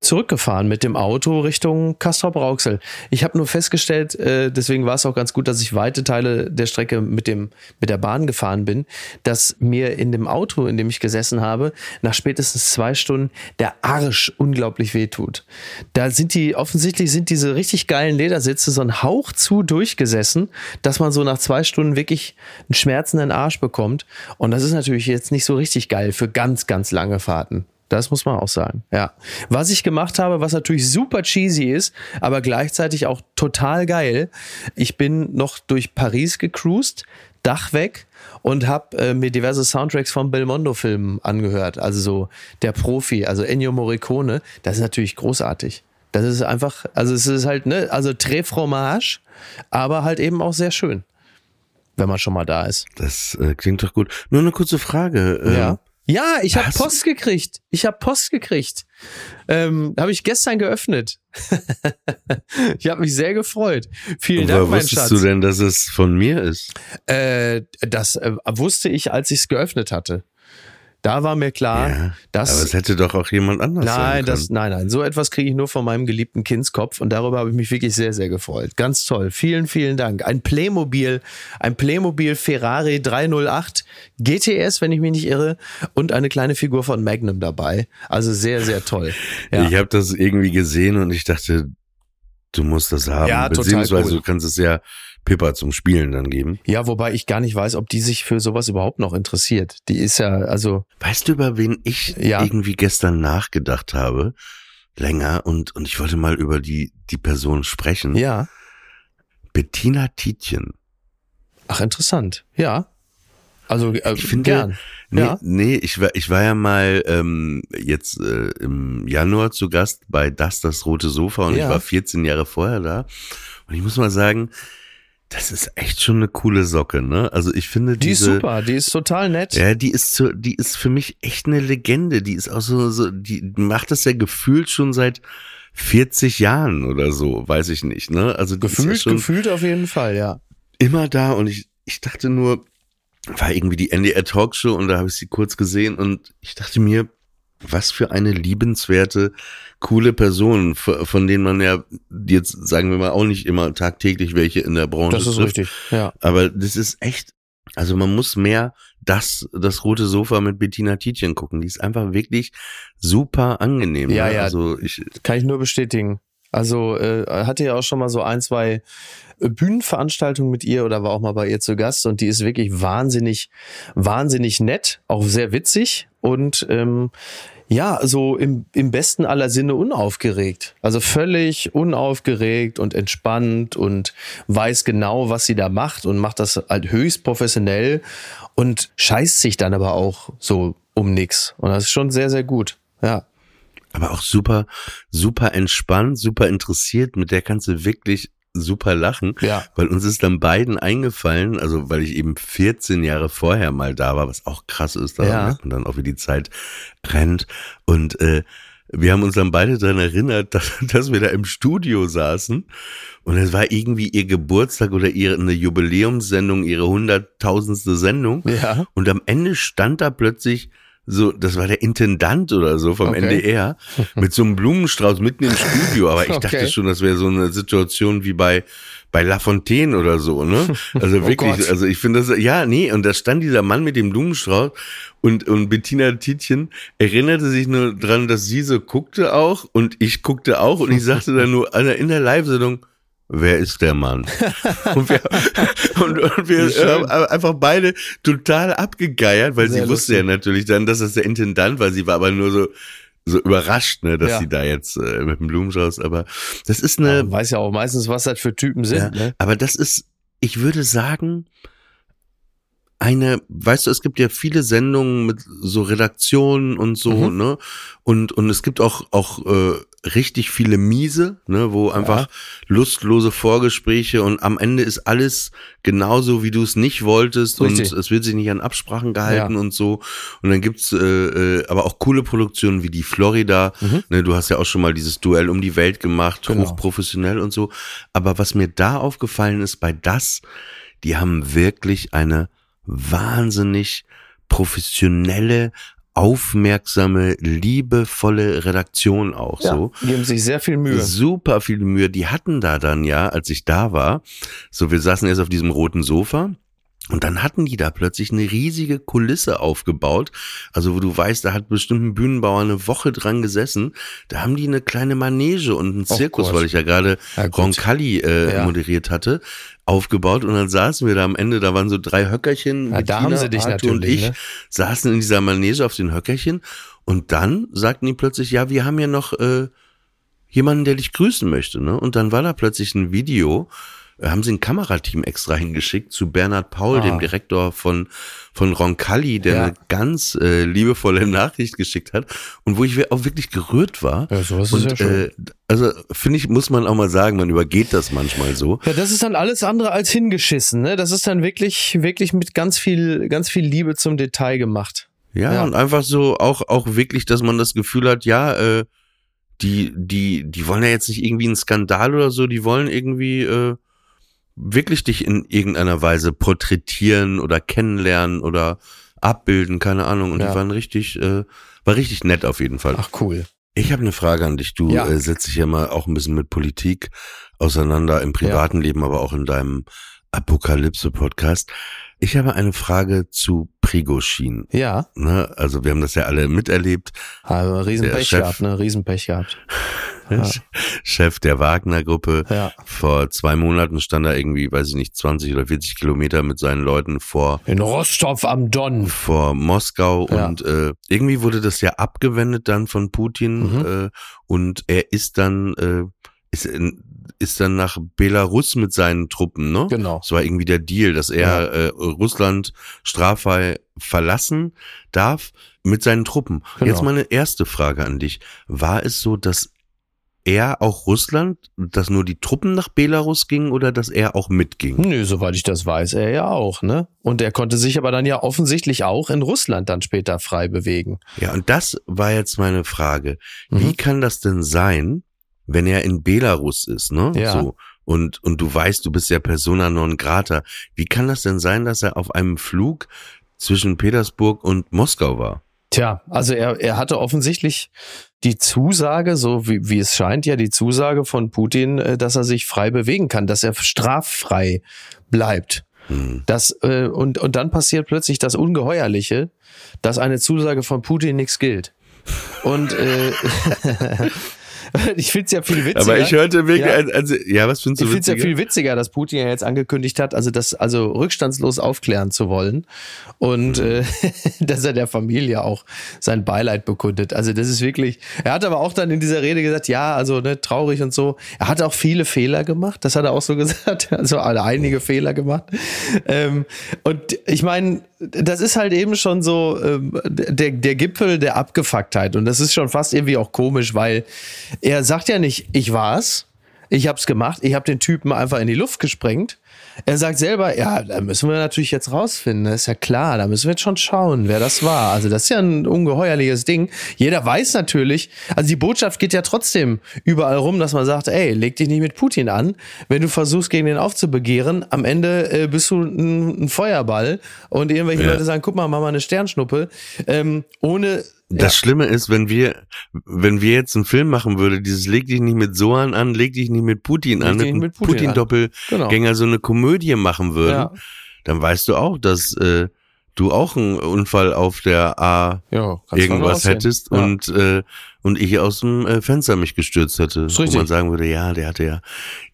zurückgefahren mit dem Auto Richtung Castrop-Rauxel. Ich habe nur festgestellt, äh, deswegen war es auch ganz gut, dass ich weite Teile der Strecke mit dem mit der Bahn gefahren bin, dass mir in dem Auto, in dem ich gesessen habe, nach spätestens zwei Stunden der Arsch unglaublich wehtut. Da sind die offensichtlich sind diese richtig geilen Ledersitze so ein Hauch zu durchgesessen, dass man so nach zwei Stunden wirklich einen schmerzenden Arsch bekommt. Und das ist natürlich jetzt nicht so richtig geil für ganz ganz lange Fahrten. Das muss man auch sagen. Ja. Was ich gemacht habe, was natürlich super cheesy ist, aber gleichzeitig auch total geil. Ich bin noch durch Paris gecruised, Dach weg und habe äh, mir diverse Soundtracks von Belmondo-Filmen angehört. Also so der Profi, also Ennio Morricone. Das ist natürlich großartig. Das ist einfach, also es ist halt, ne, also Très Fromage, aber halt eben auch sehr schön, wenn man schon mal da ist. Das äh, klingt doch gut. Nur eine kurze Frage. Ja. Ähm, ja, ich habe Post gekriegt. Ich habe Post gekriegt. Ähm, habe ich gestern geöffnet. ich habe mich sehr gefreut. Vielen Dank, mein Schatz. wusstest du denn, dass es von mir ist? Äh, das äh, wusste ich, als ich es geöffnet hatte. Da war mir klar, ja, dass. Aber es hätte doch auch jemand anders nein, sein können. Das, nein, nein, so etwas kriege ich nur von meinem geliebten Kindskopf und darüber habe ich mich wirklich sehr, sehr gefreut. Ganz toll. Vielen, vielen Dank. Ein Playmobil, ein Playmobil Ferrari 308 GTS, wenn ich mich nicht irre, und eine kleine Figur von Magnum dabei. Also sehr, sehr toll. Ja. Ich habe das irgendwie gesehen und ich dachte, du musst das haben. Ja, Beziehungsweise cool. du kannst es ja Pippa zum Spielen dann geben. Ja, wobei ich gar nicht weiß, ob die sich für sowas überhaupt noch interessiert. Die ist ja, also. Weißt du, über wen ich ja. irgendwie gestern nachgedacht habe? Länger und, und ich wollte mal über die, die Person sprechen. Ja. Bettina Tietjen. Ach, interessant. Ja. Also äh, ich finde, gern. Nee, ja. nee, ich war ich war ja mal ähm, jetzt äh, im Januar zu Gast bei Das das rote Sofa und ja. ich war 14 Jahre vorher da und ich muss mal sagen, das ist echt schon eine coole Socke, ne? Also ich finde die diese, ist super, die ist total nett. Ja, die ist so, die ist für mich echt eine Legende. Die ist auch so, so die macht das ja gefühlt schon seit 40 Jahren oder so, weiß ich nicht, ne? Also gefühlt, ja gefühlt auf jeden Fall, ja. Immer da und ich, ich dachte nur, war irgendwie die NDR Talkshow und da habe ich sie kurz gesehen und ich dachte mir, was für eine liebenswerte, coole Person, von denen man ja jetzt, sagen wir mal, auch nicht immer tagtäglich welche in der Branche Das ist trifft. richtig, ja. Aber das ist echt, also man muss mehr das, das rote Sofa mit Bettina Tietjen gucken. Die ist einfach wirklich super angenehm. Ja, ne? ja. Also ich, kann ich nur bestätigen. Also äh, hatte ja auch schon mal so ein, zwei äh, Bühnenveranstaltungen mit ihr oder war auch mal bei ihr zu Gast und die ist wirklich wahnsinnig, wahnsinnig nett, auch sehr witzig und ähm, ja, so im, im besten aller Sinne unaufgeregt. Also völlig unaufgeregt und entspannt und weiß genau, was sie da macht und macht das halt höchst professionell und scheißt sich dann aber auch so um nix. Und das ist schon sehr, sehr gut. Ja aber auch super, super entspannt, super interessiert. Mit der kannst du wirklich super lachen, ja. weil uns ist dann beiden eingefallen, also weil ich eben 14 Jahre vorher mal da war, was auch krass ist, da ja. merkt man dann auch, wie die Zeit rennt und äh, wir haben uns dann beide daran erinnert, dass, dass wir da im Studio saßen und es war irgendwie ihr Geburtstag oder ihre eine Jubiläumssendung, ihre hunderttausendste Sendung ja. und am Ende stand da plötzlich so, das war der Intendant oder so vom okay. NDR mit so einem Blumenstrauß mitten im Studio. Aber ich okay. dachte schon, das wäre so eine Situation wie bei bei La Fontaine oder so, ne? Also oh wirklich, Gott. also ich finde das, ja, nee, und da stand dieser Mann mit dem Blumenstrauß und, und Bettina Tietjen erinnerte sich nur dran, dass sie so guckte auch und ich guckte auch und ich sagte dann nur in der Live-Sendung, wer ist der Mann? und wir, und, und wir haben einfach beide total abgegeiert, weil Sehr sie wusste ja natürlich dann, dass das der Intendant war. Sie war aber nur so, so überrascht, ne, dass ja. sie da jetzt äh, mit dem Blumenstrauß, aber das ist eine. Ja, weiß ja auch meistens, was das für Typen sind. Ja, ne? Aber das ist, ich würde sagen, eine, weißt du, es gibt ja viele Sendungen mit so Redaktionen und so, mhm. ne? Und, und es gibt auch, auch äh, richtig viele miese, ne, wo einfach lustlose Vorgespräche und am Ende ist alles genauso, wie du es nicht wolltest Richtig. und es wird sich nicht an Absprachen gehalten Ja. und so. Und dann gibt's äh, äh, aber auch coole Produktionen wie die Florida. Ne, du hast ja auch schon mal dieses Duell um die Welt gemacht, Mhm. Genau. hochprofessionell und so. Aber was mir da aufgefallen ist bei das, die haben wirklich eine wahnsinnig professionelle, aufmerksame, liebevolle Redaktion auch so. Die geben sich sehr viel Mühe. Super viel Mühe. Die hatten da dann ja, als ich da war, so wir saßen erst auf diesem roten Sofa. Und dann hatten die da plötzlich eine riesige Kulisse aufgebaut. Also wo du weißt, da hat bestimmt ein Bühnenbauer eine Woche dran gesessen. Da haben die eine kleine Manege und einen Zirkus, weil ich ja gerade Ja. Roncalli äh, Ja. moderiert hatte, aufgebaut. Und dann saßen wir da am Ende, da waren so drei Höckerchen. Ja, da haben sie dich Arthur und natürlich, ich ne? saßen in dieser Manege auf den Höckerchen. Und dann sagten die plötzlich, ja, wir haben ja noch äh, jemanden, der dich grüßen möchte. Ne? Und dann war da plötzlich ein Video, haben sie ein Kamerateam extra hingeschickt zu Bernhard Paul, Ah. dem Direktor von, von Roncalli, der Ja. eine ganz äh, liebevolle Nachricht geschickt hat und wo ich auch wirklich gerührt war. Ja, sowas ist und, ja schön. Äh, also finde ich, muss man auch mal sagen, man übergeht das manchmal so. Ja, das ist dann alles andere als hingeschissen, ne? Das ist dann wirklich, wirklich mit ganz viel, ganz viel Liebe zum Detail gemacht. Ja, Ja. und einfach so auch, auch wirklich, dass man das Gefühl hat, ja, äh, die, die, die wollen ja jetzt nicht irgendwie einen Skandal oder so, die wollen irgendwie äh, wirklich dich in irgendeiner Weise porträtieren oder kennenlernen oder abbilden, keine Ahnung. Und Ja. die waren richtig, äh, war richtig nett auf jeden Fall. Ach cool. Ich habe eine Frage an dich. Du Ja. äh, setzt dich ja mal auch ein bisschen mit Politik auseinander im privaten Leben, aber auch in deinem Apokalypse-Podcast. Ich habe eine Frage zu Prigoshin. Ja, Ne? Also wir haben das ja alle miterlebt. also Riesenpech gehabt, ne? Riesenpech gehabt. Ja. Chef der Wagner-Gruppe. Ja. Vor zwei Monaten stand er irgendwie, weiß ich nicht, 20 oder 40 Kilometer mit seinen Leuten vor In Rostov am Don. vor Moskau Ja. und äh, irgendwie wurde das ja abgewendet dann von Putin Mhm. äh, und er ist dann äh, ist, ist dann nach Belarus mit seinen Truppen, ne? Genau. Das war irgendwie der Deal, dass er äh, Russland straffrei verlassen darf mit seinen Truppen. Genau. Jetzt meine erste Frage an dich. War es so, dass er auch Russland, dass nur die Truppen nach Belarus gingen oder dass er auch mitging? Nö, soweit ich das weiß, er ja auch, ne? Und er konnte sich aber dann ja offensichtlich auch in Russland dann später frei bewegen. Ja, und das war jetzt meine Frage. Mhm. Wie kann das denn sein, wenn er in Belarus ist, ne? Ja. So. Und, und du weißt, du bist ja persona non grata. Wie kann das denn sein, dass er auf einem Flug zwischen Petersburg und Moskau war? Tja, also er, er hatte offensichtlich die Zusage, so wie, wie es scheint, ja die Zusage von Putin, äh, dass er sich frei bewegen kann, dass er straffrei bleibt. Hm. Das, äh, und, und dann passiert plötzlich das Ungeheuerliche, dass eine Zusage von Putin nichts gilt. Und äh, ich finde es ja viel witziger. Aber ich hörte wirklich, Ja. also, ja, was findest du Ich finde es ja viel witziger, dass Putin ja jetzt angekündigt hat, also das also rückstandslos aufklären zu wollen und äh, dass er der Familie auch sein Beileid bekundet. Also das ist wirklich. Er hat aber auch dann in dieser Rede gesagt, ja, also ne, traurig und so. Er hat auch viele Fehler gemacht, das hat er auch so gesagt, also einige Fehler gemacht. Ähm, und ich meine, das ist halt eben schon so ähm, der der Gipfel der Abgefucktheit und das ist schon fast irgendwie auch komisch, weil er sagt ja nicht, ich war's. Ich hab's gemacht, ich habe den Typen einfach in die Luft gesprengt. Er sagt selber, ja, da müssen wir natürlich jetzt rausfinden, das ist ja klar, da müssen wir jetzt schon schauen, wer das war. Also das ist ja ein ungeheuerliches Ding. Jeder weiß natürlich, also die Botschaft geht ja trotzdem überall rum, dass man sagt, ey, leg dich nicht mit Putin an. Wenn du versuchst, gegen den aufzubegehren, am Ende äh, bist du ein, ein Feuerball und irgendwelche Ja. Leute sagen, guck mal, mach mal eine Sternschnuppe. Ähm, ohne Das Schlimme ist, wenn wir, wenn wir jetzt einen Film machen würde, dieses leg dich nicht mit Sohan an, leg dich nicht mit Putin Leg an, mit mit Putin. Putin-Doppelgänger Genau. so eine Komödie machen würden, Ja. dann weißt du auch, dass äh, du auch einen Unfall auf der A ja, kann's irgendwas hättest Ja. und äh, und ich aus dem äh, Fenster mich gestürzt hätte. Wo man sagen würde, ja, der hatte ja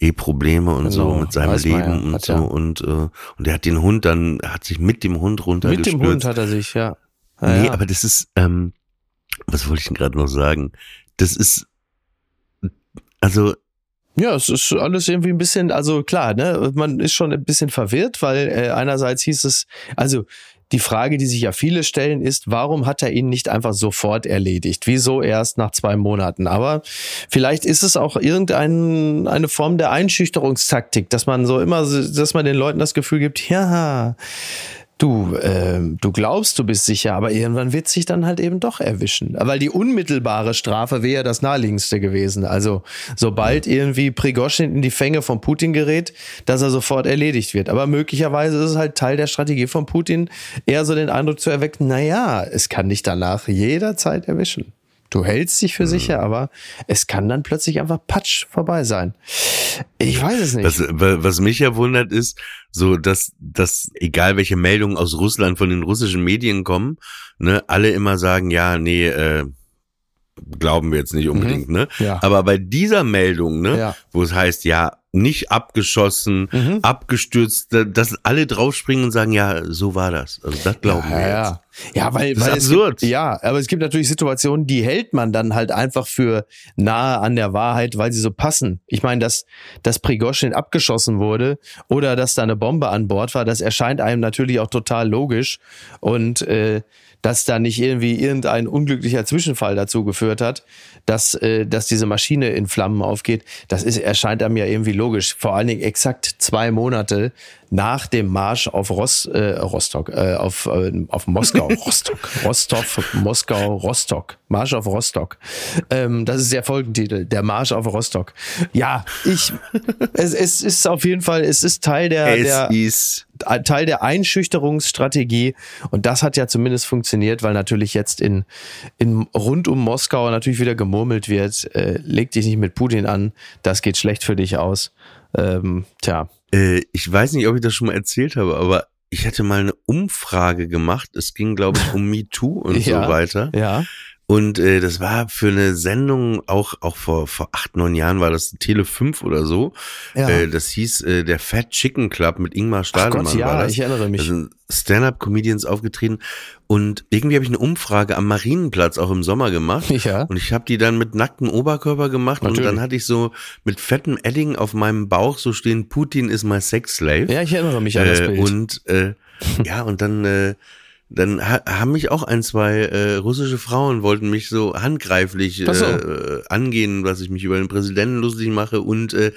eh Probleme und so Genau, mit seinem Leben ja, und so ja. und äh, und der hat den Hund dann hat sich mit dem Hund Mit runtergestürzt. dem Hund hat er sich, ja. ja nee, ja. aber das ist ähm, was wollte ich denn gerade noch sagen? Das ist also Ja, es ist alles irgendwie ein bisschen, also klar, ne, man ist schon ein bisschen verwirrt, weil äh, einerseits hieß es, also die Frage, die sich ja viele stellen, ist, warum hat er ihn nicht einfach sofort erledigt? Wieso erst nach zwei Monaten? Aber vielleicht ist es auch irgendeine eine Form der Einschüchterungstaktik, dass man so immer, dass man den Leuten das Gefühl gibt, ja, du, äh, du glaubst, du bist sicher, aber irgendwann wird sich dann halt eben doch erwischen. Weil die unmittelbare Strafe wäre das naheliegendste gewesen. Also sobald irgendwie Prigoschin in die Fänge von Putin gerät, dass er sofort erledigt wird. Aber möglicherweise ist es halt Teil der Strategie von Putin, eher so den Eindruck zu erwecken, na ja, es kann dich danach jederzeit erwischen. Du hältst dich für sicher, mhm. aber es kann dann plötzlich einfach patsch vorbei sein. Ich weiß es nicht. Was, was mich ja wundert ist, so dass, dass egal welche Meldungen aus Russland von den russischen Medien kommen, ne, alle immer sagen, ja, nee, äh, glauben wir jetzt nicht unbedingt, mhm. ne? Ja. Aber bei dieser Meldung, ne, ja. wo es heißt, ja, nicht abgeschossen, mhm. abgestürzt, dass alle draufspringen und sagen, ja, so war das. Also das glauben ja, wir ja. jetzt. Ja, weil, das weil ist absurd. Gibt, ja, aber es gibt natürlich Situationen, die hält man dann halt einfach für nahe an der Wahrheit, weil sie so passen. Ich meine, dass, dass Prigoschin abgeschossen wurde oder dass da eine Bombe an Bord war, das erscheint einem natürlich auch total logisch und äh, dass da nicht irgendwie irgendein unglücklicher Zwischenfall dazu geführt hat, dass, äh, dass diese Maschine in Flammen aufgeht, das ist, erscheint einem ja irgendwie logisch. Vor allen Dingen exakt zwei Monate nach dem Marsch auf Ross, äh, Rostock, äh, auf, äh, auf Moskau, Rostock, Rostov, Moskau, Rostock, Marsch auf Rostock. Ähm, das ist der Folgentitel, der Marsch auf Rostock. Ja, ich, es, es ist auf jeden Fall, es ist Teil der, es der ist Teil der Einschüchterungsstrategie und das hat ja zumindest funktioniert, weil natürlich jetzt in, in rund um Moskau natürlich wieder gemurmelt wird, äh, leg dich nicht mit Putin an, das geht schlecht für dich aus. Ähm, tja, äh, ich weiß nicht, ob ich das schon mal erzählt habe, aber ich hatte mal eine Umfrage gemacht. Es ging, glaube ich, um MeToo und ja, so weiter. Ja. Und äh, das war für eine Sendung, auch, auch vor, vor acht, neun Jahren war das Tele 5 oder so. Ja. Äh, das hieß äh, der Fat Chicken Club mit Ingmar Stadelmann. Ach Gott, ja, war das. ich erinnere mich. Da sind Stand-up-Comedians aufgetreten. Und irgendwie habe ich eine Umfrage am Marienplatz auch im Sommer gemacht. Ja. Und ich habe die dann mit nacktem Oberkörper gemacht. Natürlich. Und dann hatte ich so mit fettem Edding auf meinem Bauch so stehen, Putin ist my sex slave. Ja, ich erinnere mich an das äh, Bild. Und äh, ja, und dann... Äh, dann ha haben mich auch ein, zwei äh, russische Frauen wollten mich so handgreiflich äh, so. äh, angehen, was ich mich über den Präsidenten lustig mache und äh,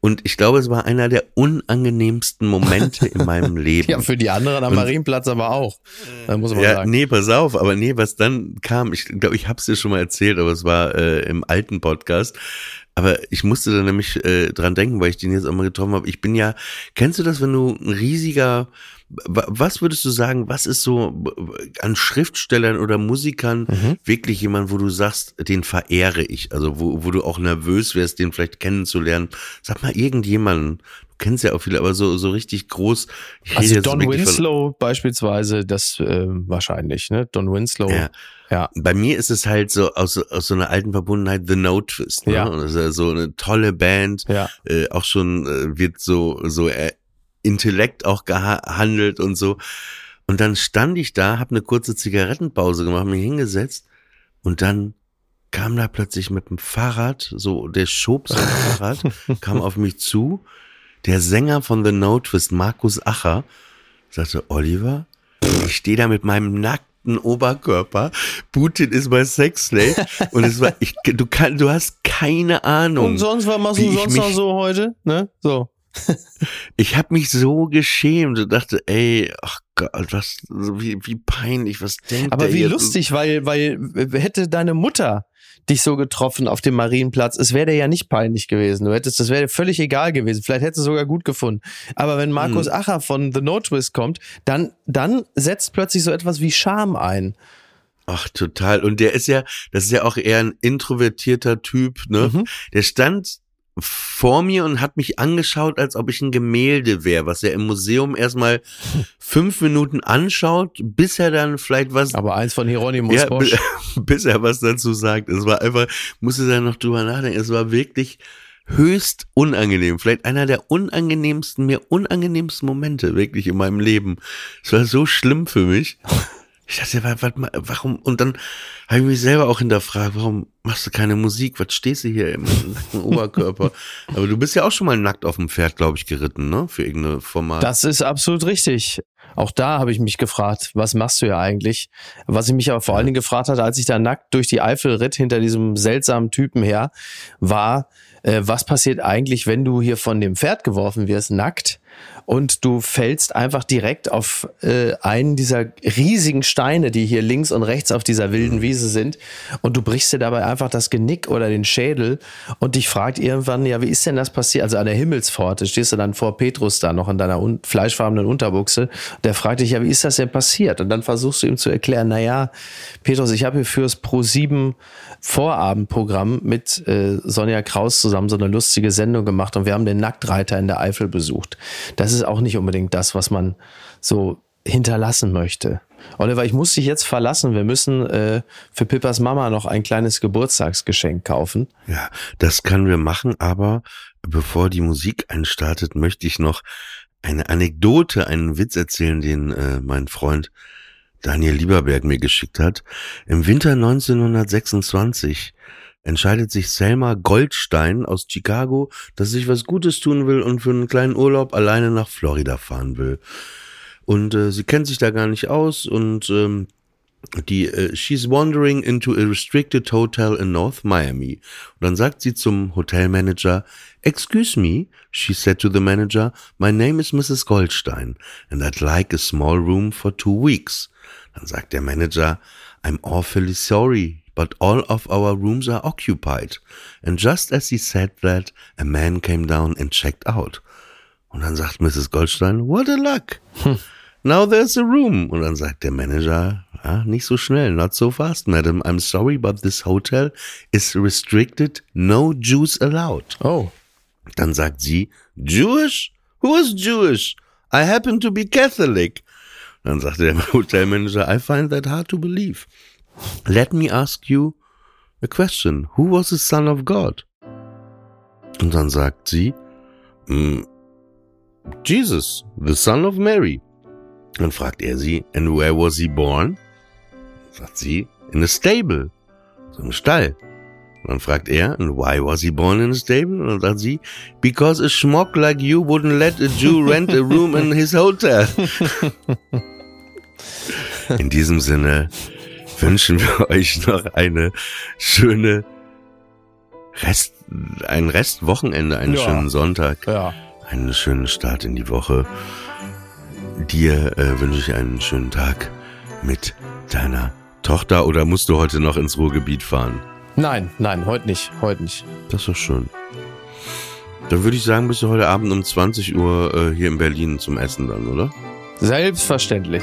und ich glaube, es war einer der unangenehmsten Momente in meinem Leben. Ja, für die anderen am und, Marienplatz aber auch. Da muss man ja, sagen. Nee, pass auf, aber nee, was dann kam, ich glaube, ich habe es dir schon mal erzählt, aber es war äh, im alten Podcast. Aber ich musste da nämlich äh, dran denken, weil ich den jetzt auch mal getroffen habe. Ich bin ja, kennst du das, wenn du ein riesiger was würdest du sagen, was ist so an Schriftstellern oder Musikern mhm. wirklich jemand, wo du sagst, den verehre ich? Also wo, wo du auch nervös wärst, den vielleicht kennenzulernen. Sag mal irgendjemanden, du kennst ja auch viele, aber so, so richtig groß. also Don Winslow beispielsweise, das äh, wahrscheinlich, ne? Don Winslow. Ja. Ja. Bei mir ist es halt so aus, aus so einer alten Verbundenheit The Note Twist. Ne? Ja. Und das ist ja so eine tolle Band. Ja. Äh, auch schon äh, wird so, so äh, Intellekt auch gehandelt und so. Und dann stand ich da, habe eine kurze Zigarettenpause gemacht, mich hingesetzt und dann kam da plötzlich mit dem Fahrrad, so der schob sein Fahrrad, kam auf mich zu. Der Sänger von The No Twist, Markus Acher, sagte, Oliver, ich stehe da mit meinem nackten Oberkörper. Putin ist mein Sexslave. Und es war, ich, du kann, du hast keine Ahnung. Und sonst, was machst du sonst noch so heute? Ne? So ich habe mich so geschämt und dachte, ey, ach Gott, was, wie, wie peinlich, was denkt Aber wie jetzt? lustig, weil, weil hätte deine Mutter dich so getroffen auf dem Marienplatz, es wäre dir ja nicht peinlich gewesen. Du hättest, das wäre völlig egal gewesen. Vielleicht hättest du es sogar gut gefunden. Aber wenn Markus hm. Acher von The No Twist kommt, dann, dann setzt plötzlich so etwas wie Scham ein. Ach, total. Und der ist ja, das ist ja auch eher ein introvertierter Typ, ne? Mhm. Der stand vor mir und hat mich angeschaut, als ob ich ein Gemälde wäre, was er im Museum erstmal fünf Minuten anschaut, bis er dann vielleicht was. Aber eins von Hieronymus ja, Bosch. Bis er was dazu sagt. Es war einfach, musste da noch drüber nachdenken. Es war wirklich höchst unangenehm. Vielleicht einer der unangenehmsten, mir unangenehmsten Momente wirklich in meinem Leben. Es war so schlimm für mich. Ich dachte, warum? Und dann habe ich mich selber auch hinterfragt, warum machst du keine Musik? Was stehst du hier im nackten Oberkörper? Aber du bist ja auch schon mal nackt auf dem Pferd, glaube ich, geritten, ne? Für irgendeine Format. Das ist absolut richtig. Auch da habe ich mich gefragt, was machst du ja eigentlich? Was ich mich aber vor allen Dingen gefragt hatte, als ich da nackt durch die Eifel ritt hinter diesem seltsamen Typen her, war, äh, was passiert eigentlich, wenn du hier von dem Pferd geworfen wirst, nackt? Und du fällst einfach direkt auf äh, einen dieser riesigen Steine, die hier links und rechts auf dieser wilden Wiese sind und du brichst dir dabei einfach das Genick oder den Schädel und dich fragt irgendwann, ja, wie ist denn das passiert? Also an der Himmelspforte stehst du dann vor Petrus da noch in deiner un fleischfarbenen Unterbuchse. Der fragt dich, ja, wie ist das denn passiert? Und dann versuchst du ihm zu erklären, na ja, Petrus, ich habe hier fürs Pro7 Vorabendprogramm mit äh, Sonja Kraus zusammen so eine lustige Sendung gemacht und wir haben den Nacktreiter in der Eifel besucht. Das ist auch nicht unbedingt das, was man so hinterlassen möchte. Oliver, ich muss dich jetzt verlassen. Wir müssen äh, für Pippas Mama noch ein kleines Geburtstagsgeschenk kaufen. Ja, das können wir machen, aber bevor die Musik einstartet, möchte ich noch eine Anekdote, einen Witz erzählen, den äh, mein Freund Daniel Lieberberg mir geschickt hat. Im Winter 1926 entscheidet sich Selma Goldstein aus Chicago, dass sich was Gutes tun will und für einen kleinen Urlaub alleine nach Florida fahren will. Und äh, sie kennt sich da gar nicht aus und ähm, die äh, she's wandering into a restricted hotel in North Miami. Und dann sagt sie zum Hotelmanager, Excuse me, she said to the manager, my name is Mrs. Goldstein and I'd like a small room for two weeks. Dann sagt der Manager, I'm awfully sorry, but all of our rooms are occupied. And just as he said that, a man came down and checked out. Und dann sagt Mrs. Goldstein, what a luck. Hm. Now there's a room. Und dann sagt der Manager, ja, nicht so schnell, not so fast, madam. I'm sorry, but this hotel is restricted, no Jews allowed. Oh. Dann sagt sie, Jewish? Who is Jewish? I happen to be Catholic. Dann sagt der Hotelmanager, I find that hard to believe. Let me ask you a question. Who was the son of God? Und dann sagt sie, mm, Jesus, the son of Mary. Dann fragt er sie, and where was he born? Sagt sie, in a stable, so im Stall. Und dann fragt er, and why was he born in a stable? Und dann sagt sie, because a schmuck like you wouldn't let a Jew rent a room in his hotel. In diesem Sinne, wünschen wir euch noch eine schöne Rest, ein Restwochenende, einen ja. schönen Sonntag, ja. einen schönen Start in die Woche. Dir äh, wünsche ich einen schönen Tag mit deiner Tochter oder musst du heute noch ins Ruhrgebiet fahren? Nein, nein, heute nicht, heute nicht. Das ist doch schön. Dann würde ich sagen, bist du heute Abend um 20 Uhr äh, hier in Berlin zum Essen dann, oder? Selbstverständlich.